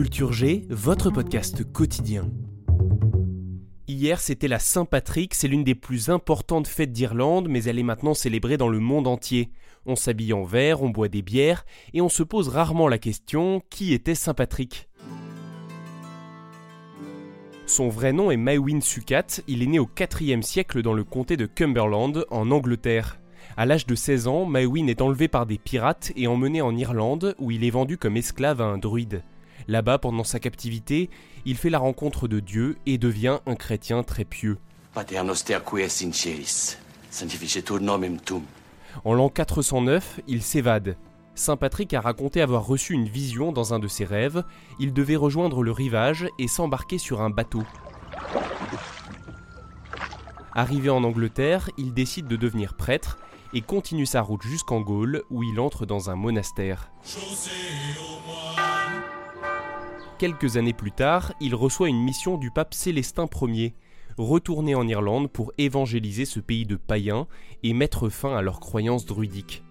Culture G, votre podcast quotidien. Hier, c'était la Saint-Patrick, c'est l'une des plus importantes fêtes d'Irlande, mais elle est maintenant célébrée dans le monde entier. On s'habille en vert, on boit des bières, et on se pose rarement la question qui était Saint-Patrick? Son vrai nom est Maewyn Succat, il est né au IVe siècle dans le comté de Cumberland, en Angleterre. À l'âge de 16 ans, Maewyn est enlevé par des pirates et emmené en Irlande, où il est vendu comme esclave à un druide. Là-bas, pendant sa captivité, il fait la rencontre de Dieu et devient un chrétien très pieux. En l'an 409, il s'évade. Saint Patrick a raconté avoir reçu une vision dans un de ses rêves. Il devait rejoindre le rivage et s'embarquer sur un bateau. Arrivé en Angleterre, il décide de devenir prêtre et continue sa route jusqu'en Gaule où il entre dans un monastère. Quelques années plus tard, il reçoit une mission du pape Célestin Ier, retourner en Irlande pour évangéliser ce pays de païens et mettre fin à leurs croyances druidiques.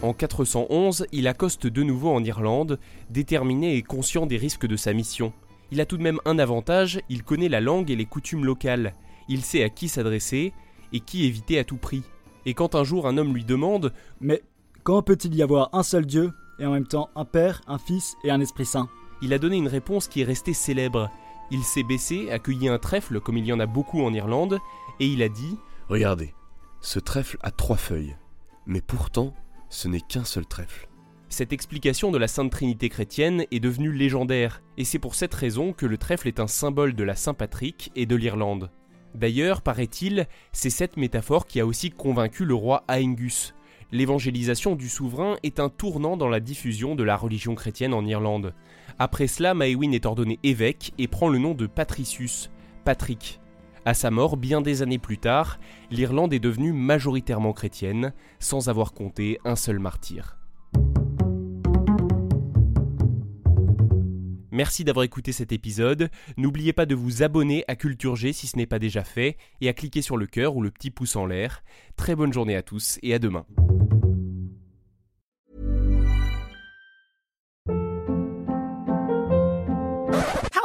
En 411, il accoste de nouveau en Irlande, déterminé et conscient des risques de sa mission. Il a tout de même un avantage, il connaît la langue et les coutumes locales. Il sait à qui s'adresser et qui éviter à tout prix. Et quand un jour un homme lui demande Mais comment peut-il y avoir un seul Dieu? Et en même temps un Père, un Fils et un Esprit Saint. Il a donné une réponse qui est restée célèbre. Il s'est baissé, accueilli un trèfle comme il y en a beaucoup en Irlande, et il a dit Regardez, ce trèfle a trois feuilles, mais pourtant ce n'est qu'un seul trèfle. Cette explication de la Sainte Trinité chrétienne est devenue légendaire, et c'est pour cette raison que le trèfle est un symbole de la Saint-Patrick et de l'Irlande. D'ailleurs, paraît-il, c'est cette métaphore qui a aussi convaincu le roi Aengus, l'évangélisation du souverain est un tournant dans la diffusion de la religion chrétienne en Irlande. Après cela, Maewyn est ordonné évêque et prend le nom de Patricius, Patrick. À sa mort, bien des années plus tard, l'Irlande est devenue majoritairement chrétienne, sans avoir compté un seul martyr. Merci d'avoir écouté cet épisode. N'oubliez pas de vous abonner à Culture G si ce n'est pas déjà fait et à cliquer sur le cœur ou le petit pouce en l'air. Très bonne journée à tous et à demain.